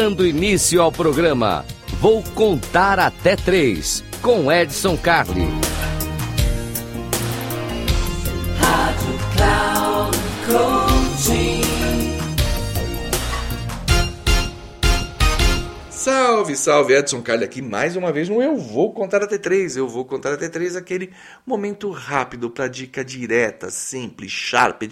Dando início ao programa, vou contar até três com Edson Carli. Salve, salve, Edson Carli aqui mais uma vez no Eu Vou Contar até três. Eu vou contar até três, aquele momento rápido para dica direta, simples, sharp,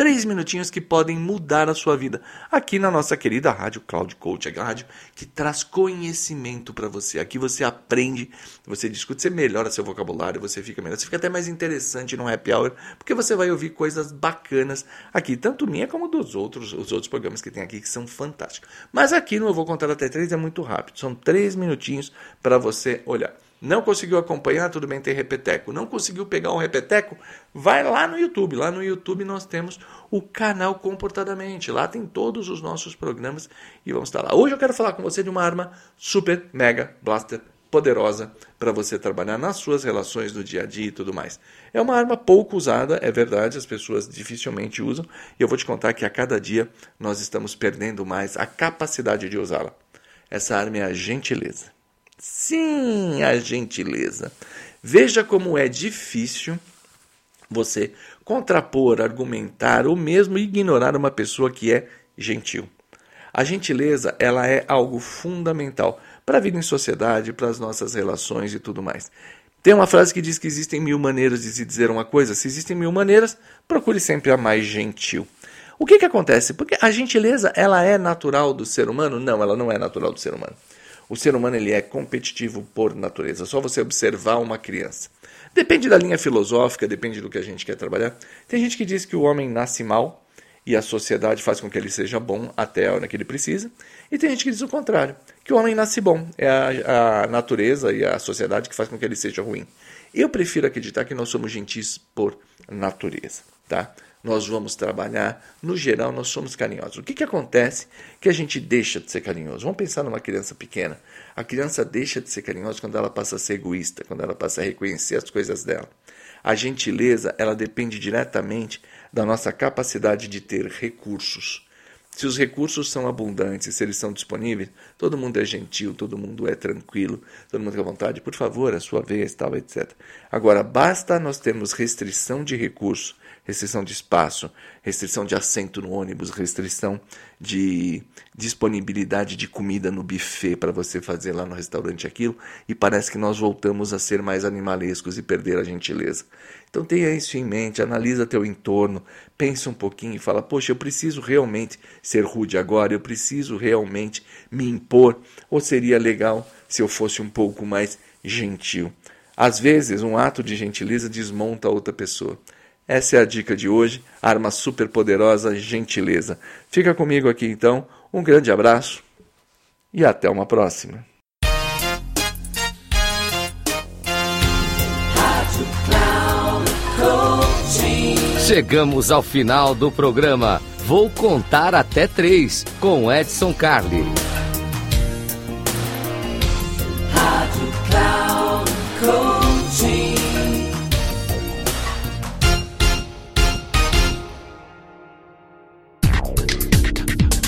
Três minutinhos que podem mudar a sua vida. Aqui na nossa querida Rádio Cloud Coach, a rádio que traz conhecimento para você. Aqui você aprende, você discute, você melhora seu vocabulário, você fica melhor, você fica até mais interessante no happy hour, porque você vai ouvir coisas bacanas aqui, tanto minha como dos outros, os outros programas que tem aqui que são fantásticos. Mas aqui no Eu Vou Contar Até Três é muito rápido, são três minutinhos para você olhar. Não conseguiu acompanhar? Tudo bem, tem repeteco. Não conseguiu pegar um repeteco? Vai lá no YouTube. Lá no YouTube nós temos o canal Comportadamente. Lá tem todos os nossos programas e vamos estar lá. Hoje eu quero falar com você de uma arma super, mega, blaster, poderosa para você trabalhar nas suas relações do dia a dia e tudo mais. É uma arma pouco usada, é verdade, as pessoas dificilmente usam, e eu vou te contar que a cada dia nós estamos perdendo mais a capacidade de usá-la. Essa arma é a gentileza. Sim, a gentileza. Veja como é difícil você contrapor, argumentar ou mesmo ignorar uma pessoa que é gentil. A gentileza, ela é algo fundamental para a vida em sociedade, para as nossas relações e tudo mais. Tem uma frase que diz que existem mil maneiras de se dizer uma coisa. Se existem mil maneiras, procure sempre a mais gentil. O que, que acontece? Porque a gentileza ela é natural do ser humano? Não, ela não é natural do ser humano. O ser humano ele é competitivo por natureza. Só você observar uma criança. Depende da linha filosófica, depende do que a gente quer trabalhar. Tem gente que diz que o homem nasce mal e a sociedade faz com que ele seja bom até a hora que ele precisa. E tem gente que diz o contrário, que o homem nasce bom. É a, a natureza e a sociedade que faz com que ele seja ruim. Eu prefiro acreditar que nós somos gentis por natureza, tá? Nós vamos trabalhar, no geral, nós somos carinhosos. O que, que acontece que a gente deixa de ser carinhoso? Vamos pensar numa criança pequena. A criança deixa de ser carinhosa quando ela passa a ser egoísta, quando ela passa a reconhecer as coisas dela. A gentileza, ela depende diretamente da nossa capacidade de ter recursos. Se os recursos são abundantes, se eles são disponíveis, todo mundo é gentil, todo mundo é tranquilo, todo mundo tem vontade, por favor, a sua vez, tal, etc. Agora, basta nós termos restrição de recursos restrição de espaço, restrição de assento no ônibus, restrição de disponibilidade de comida no buffet para você fazer lá no restaurante aquilo, e parece que nós voltamos a ser mais animalescos e perder a gentileza. Então tenha isso em mente, analisa teu entorno, pensa um pouquinho e fala: "Poxa, eu preciso realmente ser rude agora, eu preciso realmente me impor, ou seria legal se eu fosse um pouco mais gentil?" Às vezes, um ato de gentileza desmonta a outra pessoa. Essa é a dica de hoje, arma super poderosa, gentileza. Fica comigo aqui então, um grande abraço e até uma próxima. Chegamos ao final do programa. Vou contar até três com Edson Carli.